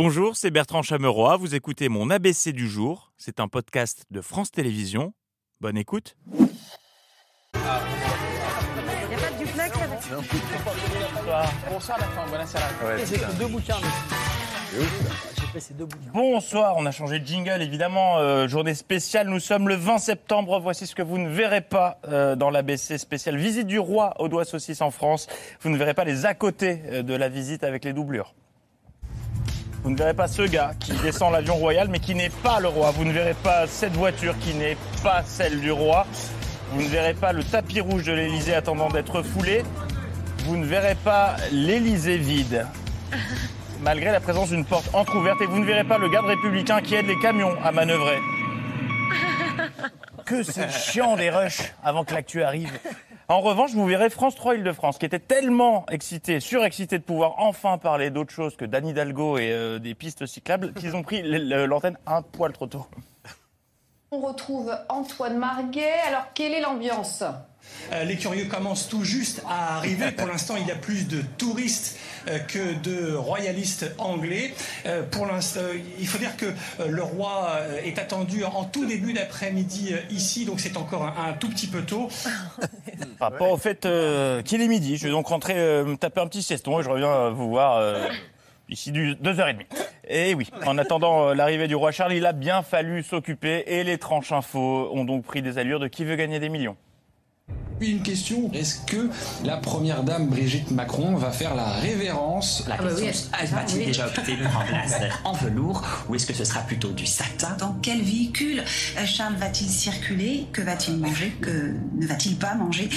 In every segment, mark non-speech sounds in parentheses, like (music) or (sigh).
Bonjour, c'est Bertrand Chameroy. Vous écoutez mon ABC du jour. C'est un podcast de France Télévisions. Bonne écoute. Il n'y a pas de duplex avec Bonsoir Bertrand, buonasera. J'ai fait deux bouquins. J'ai fait ces deux bouquins. Bonsoir, on a changé de jingle évidemment. Euh, journée spéciale, nous sommes le 20 septembre. Voici ce que vous ne verrez pas euh, dans l'ABC spécial Visite du roi au doigt saucisse en France. Vous ne verrez pas les à côté euh, de la visite avec les doublures. Vous ne verrez pas ce gars qui descend l'avion royal mais qui n'est pas le roi. Vous ne verrez pas cette voiture qui n'est pas celle du roi. Vous ne verrez pas le tapis rouge de l'Elysée attendant d'être foulé. Vous ne verrez pas l'Elysée vide. (laughs) Malgré la présence d'une porte entr'ouverte et vous ne verrez pas le garde républicain qui aide les camions à manœuvrer. (laughs) Que c'est chiant des rushs avant que l'actu arrive. En revanche, vous verrez France 3 Île-de-France, qui était tellement excité, surexcité de pouvoir enfin parler d'autre chose que d'Anne Hidalgo et euh, des pistes cyclables, qu'ils ont pris l'antenne un poil trop tôt. On retrouve Antoine Marguet. Alors, quelle est l'ambiance? Euh, Les curieux commencent tout juste à arriver. Pour l'instant, il y a plus de touristes euh, que de royalistes anglais. Euh, Pour l'instant, il faut dire que euh, le roi est attendu en tout début d'après-midi euh, ici, donc c'est encore un, un tout petit peu tôt. Par rapport au fait euh, qu'il est midi, je vais donc rentrer euh, me taper un petit sieston et je reviens vous voir euh, ici du 2h30. Et oui, en attendant euh, l'arrivée du roi Charles, il a bien fallu s'occuper et les tranches infos ont donc pris des allures de qui veut gagner des millions. Puis une question, est-ce que la première dame Brigitte Macron va faire la révérence? La Ah bah question, oui, déjà opter pour un blazer en velours. Ou est-ce que ce sera plutôt du satin? Dans quel véhicule euh, Charles va-t-il circuler? Que va-t-il manger? Que ne va-t-il pas manger?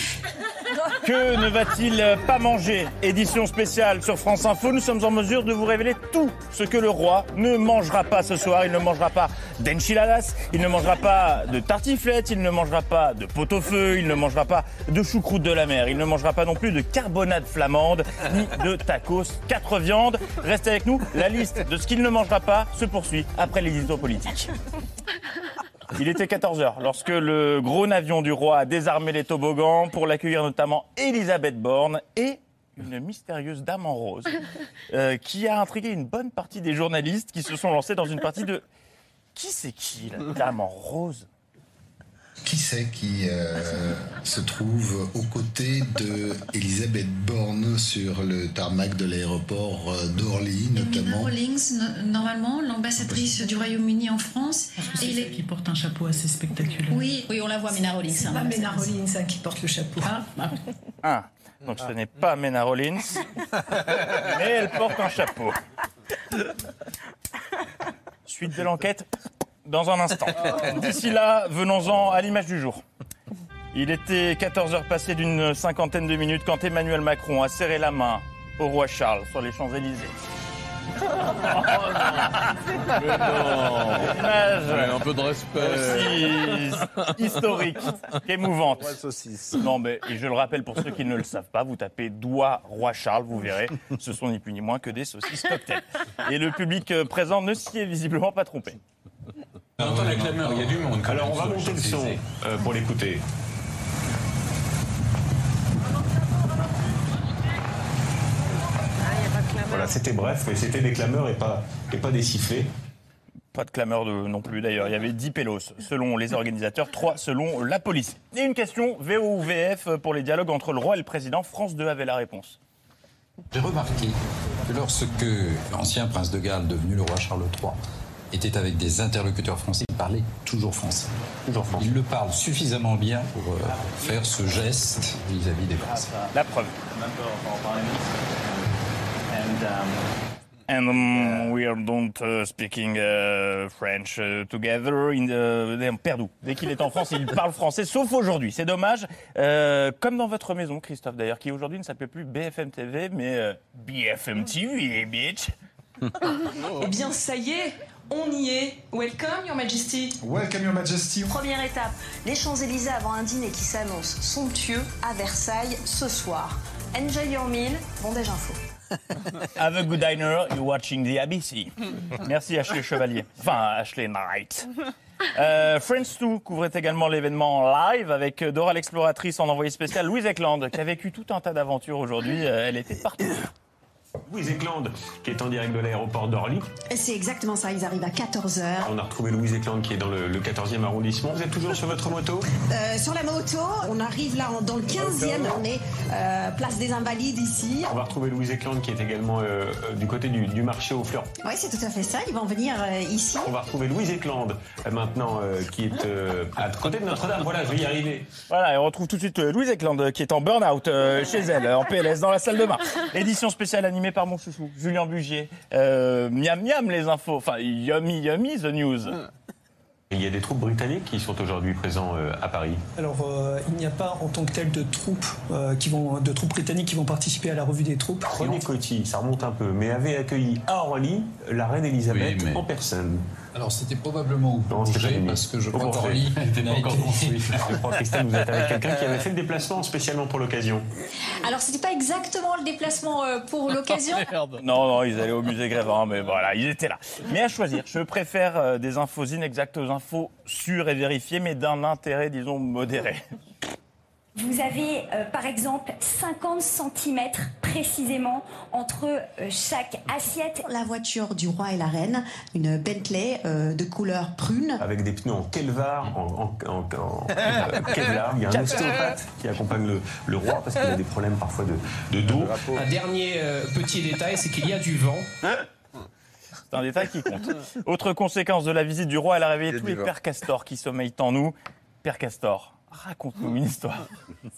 Que ne va-t-il pas manger? Édition spéciale sur France Info, nous sommes en mesure de vous révéler tout ce que le roi ne mangera pas ce soir. Il ne mangera pas d'enchiladas, il ne mangera pas de tartiflette, il ne mangera pas de pot-au-feu, il ne mangera pas de choucroute de la mer, il ne mangera pas non plus de carbonade flamande, ni de tacos, quatre viandes. Restez avec nous, la liste de ce qu'il ne mangera pas se poursuit après l'édito politique. Il était 14h lorsque le gros navion du roi a désarmé les toboggans pour l'accueillir notamment Elisabeth Borne et une mystérieuse dame en rose euh, qui a intrigué une bonne partie des journalistes qui se sont lancés dans une partie de... Qui c'est qui, la dame en rose? Qui c'est qui euh, se trouve aux côtés de Elisabeth Borne sur le tarmac de l'aéroport euh, d'Orly, notamment? Rawlings, no- normalement, l'ambassadrice du Royaume-Uni en France. Est- qui porte un chapeau assez spectaculaire. Oui, oui, on la voit, Mina Rawlings. hein, Pas Mena c'est- Rollins hein, qui porte le chapeau. Un. Donc ce n'est pas Mena Rollins, (laughs) mais elle porte un chapeau. Suite de l'enquête dans un instant. (laughs) D'ici là, venons-en à l'image du jour. Il était 14h passées d'une cinquantaine de minutes quand Emmanuel Macron a serré la main au roi Charles sur les Champs-Élysées. Image un peu de respect. aussi historique qu'émouvante. Non, mais et je le rappelle pour ceux qui ne le savent pas, vous tapez doigt roi Charles, vous verrez, ce sont ni plus ni moins que des saucisses cocktail. Et le public euh, présent ne s'y est visiblement pas trompé. On entend la clameur, il y a du monde. Alors on va monter le son euh, pour l'écouter. Voilà, c'était bref, mais c'était des clameurs et pas, et pas des sifflets. Pas de clameur de, non plus d'ailleurs. Il y avait 10 pélos selon les organisateurs, 3 selon la police. Et une question, VO ou VF, pour les dialogues entre le roi et le président. France 2 avait la réponse. J'ai remarqué que lorsque l'ancien prince de Galles, devenu le roi Charles III, était avec des interlocuteurs français, il parlait toujours français. Toujours français. Il le parle suffisamment bien pour euh, faire ce geste vis-à-vis des Français. La preuve. And um, we are don't uh, speaking uh, French uh, together. In the... Perdou. Dès qu'il est en France, il parle français, sauf aujourd'hui. C'est dommage. Euh, comme dans votre maison, Christophe, d'ailleurs, qui aujourd'hui ne s'appelle plus BFM TV, mais euh, BFM TV, bitch. Eh bien, ça y est, on y est. Welcome, Your Majesty. Welcome Your Majesty. Première étape, les Champs-Élysées avant un dîner qui s'annonce somptueux à Versailles ce soir. Enjoy your meal, bondage info. (laughs) Have a good diner, you're watching the ABC. Merci Ashley Chevalier. Enfin, Ashley Knight. Euh, Friends 2 couvrait également l'événement en live avec Dora l'exploratrice en envoyé spécial Louise Eckland qui a vécu tout un tas d'aventures aujourd'hui. Euh, elle était partout. Louise Eklund, qui est en direct de l'aéroport d'Orly. C'est exactement ça, ils arrivent à 14h. On a retrouvé Louise Eklund qui est dans le, le 14e arrondissement. Vous êtes toujours sur votre moto? Euh, sur la moto, on arrive là dans le 15e, on est euh, place des Invalides ici. On va retrouver Louise Eklund qui est également euh, euh, du côté du, du marché aux fleurs. Oui, c'est tout à fait ça, ils vont venir euh, ici. On va retrouver Louise Eklund euh, maintenant euh, qui est euh, à côté de Notre-Dame. Voilà, je vais y arriver. Voilà, et on retrouve tout de suite euh, Louise Eklund euh, qui est en burn-out euh, chez elle, en PLS, dans la salle de bain. Édition spéciale animée par mon chouchou, Julien Bugier. Euh, miam miam les infos, enfin yummy yummy the news. Il y a des troupes britanniques qui sont aujourd'hui présents euh, à Paris. Alors, euh, il n'y a pas en tant que tel de troupes, euh, qui vont, de troupes britanniques qui vont participer à la revue des troupes. René Coty, ça remonte un peu, mais avait accueilli à Orly la reine Elisabeth Oui, mais- en personne. Alors c'était probablement au fini. parce que je crois qu'Orly (laughs) n'a encore construit. Je crois, Christelle, vous êtes avec quelqu'un qui avait fait le déplacement spécialement pour l'occasion. Alors, c'était pas exactement le déplacement euh, pour l'occasion. (laughs) Non, non, ils allaient au musée Grévin, mais voilà, ils étaient là. Mais à choisir, je préfère euh, des infos inexactes aux infos sûres et vérifiées, mais d'un intérêt, disons, modéré. Vous avez euh, par exemple 50 cm précisément entre euh, chaque assiette. La voiture du roi et la reine, une Bentley euh, de couleur prune. Avec des pneus en Kelvar, en, en, en- en- (laughs) Kevlar. Il y a un ostéopathe qui accompagne le, le roi parce qu'il a des problèmes parfois de, de dos. Un dernier euh, petit détail, c'est qu'il y a du vent. C'est un détail qui compte. Autre conséquence de la visite du roi, elle a réveillé tous les pères castors qui sommeillent en nous. Père Castor, raconte-nous une histoire. (laughs)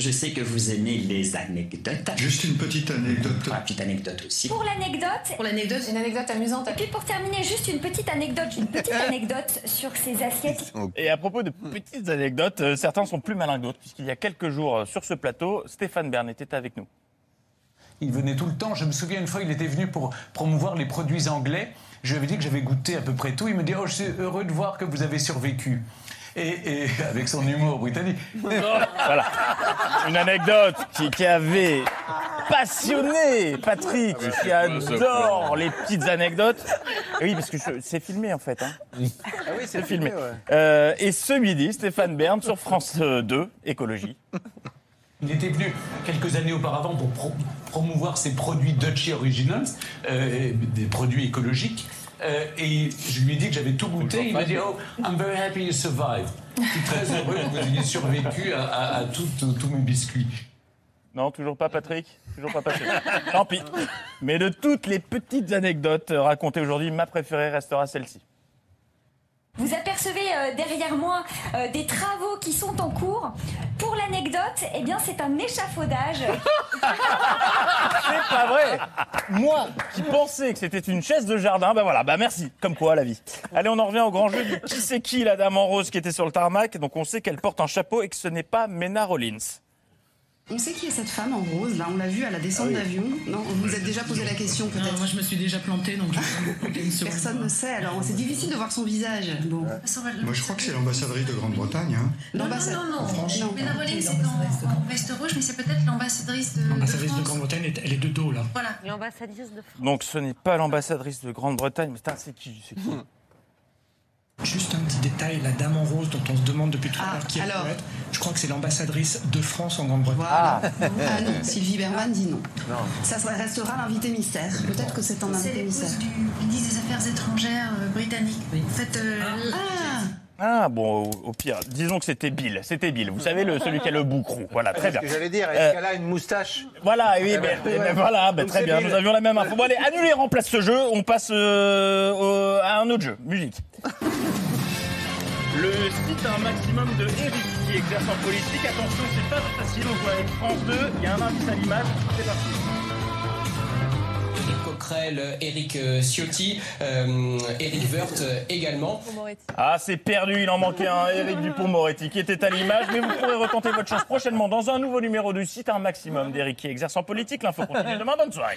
Je sais que vous aimez les anecdotes. Juste une petite anecdote. Ah, petite anecdote aussi. Pour l'anecdote. Pour l'anecdote, une anecdote amusante. Et puis pour terminer, juste une petite anecdote, une petite (laughs) anecdote sur ces assiettes. Et à propos de petites anecdotes, euh, certains sont plus malins que d'autres, puisqu'il y a quelques jours euh, sur ce plateau, Stéphane Bern était avec nous. Il venait tout le temps. Je me souviens une fois, il était venu pour promouvoir les produits anglais. Je lui avais dit que j'avais goûté à peu près tout. Il me dit Oh, je suis heureux de voir que vous avez survécu. Et, et avec son humour britannique. (laughs) Voilà. Une anecdote qui, qui avait passionné Patrick, qui adore les petites anecdotes. Et oui, parce que c'est filmé en fait. hein. Ah oui, C'est filmé. Euh, et ce midi, Stéphane Bern sur France euh, 2, écologie. Il était venu quelques années auparavant pour pro- promouvoir ses produits Dutchy Originals, euh, des produits écologiques. Euh, et je lui ai dit que j'avais tout goûté. Il m'a dit Oh, I'm very happy you survived. Je suis très heureux que vous ayez survécu à, à- à tous mes biscuits. Non, toujours pas Patrick Toujours pas Patrick Tant pis. Mais de toutes les petites anecdotes racontées aujourd'hui, ma préférée restera celle-ci. Euh, derrière moi euh, des travaux qui sont en cours. Pour l'anecdote, eh bien c'est un échafaudage. (laughs) C'est pas vrai Moi, qui pensais que c'était une chaise de jardin, ben voilà, bah merci, comme quoi la vie. Allez, on en revient au grand jeu qui c'est qui la dame en rose qui était sur le tarmac, donc on sait qu'elle porte un chapeau et que ce n'est pas Mena Rollins. On sait qui est cette femme en rose, là, on l'a vue à la descente Ah oui. d'avion. Non, vous vous êtes déjà posé la question peut-être Moi, je me suis déjà plantée, donc je une seconde. Personne ne sait, alors c'est difficile de voir son visage. Bon. Moi, je crois que c'est l'ambassadrice de Grande-Bretagne. Hein. Non, non, en non. France. Non. C'est en, en veste rouge, mais c'est peut-être l'ambassadrice de, de L'ambassadrice de. Grande-Bretagne, elle est- de dos là. Voilà. L'ambassadrice de France. Donc ce n'est pas l'ambassadrice de Grande-Bretagne, mais c'est qui, c'est qui? (laughs) Juste un petit détail, la dame en rose dont on se demande depuis tout à l'heure qui elle alors peut être, je crois que c'est l'ambassadrice de France en Grande-Bretagne. Ah. Ah non, Sylvie Berman dit non. Ça ça restera l'invité mystère. Peut-être que c'est un C'est invité mystère. du ministre des Affaires étrangères euh, britannique. En fait, euh, Ah Ah bon, au, au pire, disons que c'était Bill, c'était Bill. Vous savez, le, celui qui a le boucrou. Voilà, très C'est bien. ce que j'allais dire. Euh, Est-ce qu'elle a une moustache? Voilà, oui, Eh ben, ben, eh ben, voilà, ben, très c'est bien, Bill. nous avions la même info. Bon allez, annulez, remplace ce jeu, on passe euh, à un autre jeu, musique. (laughs) Le site un maximum de Eric qui exerce en politique. Attention, c'est pas facile, on joue avec France 2, il y a un indice à l'image, c'est parti. Éric Coquerel, Éric euh, Ciotti, euh, Éric Woerth euh, également. Ah, c'est perdu, il en manquait un, Éric Dupont-Moretti, qui était à l'image, mais vous pourrez retenter votre chance prochainement dans un nouveau numéro du site un maximum d'Éric qui exerce en politique. L'info continue demain, bonne soirée.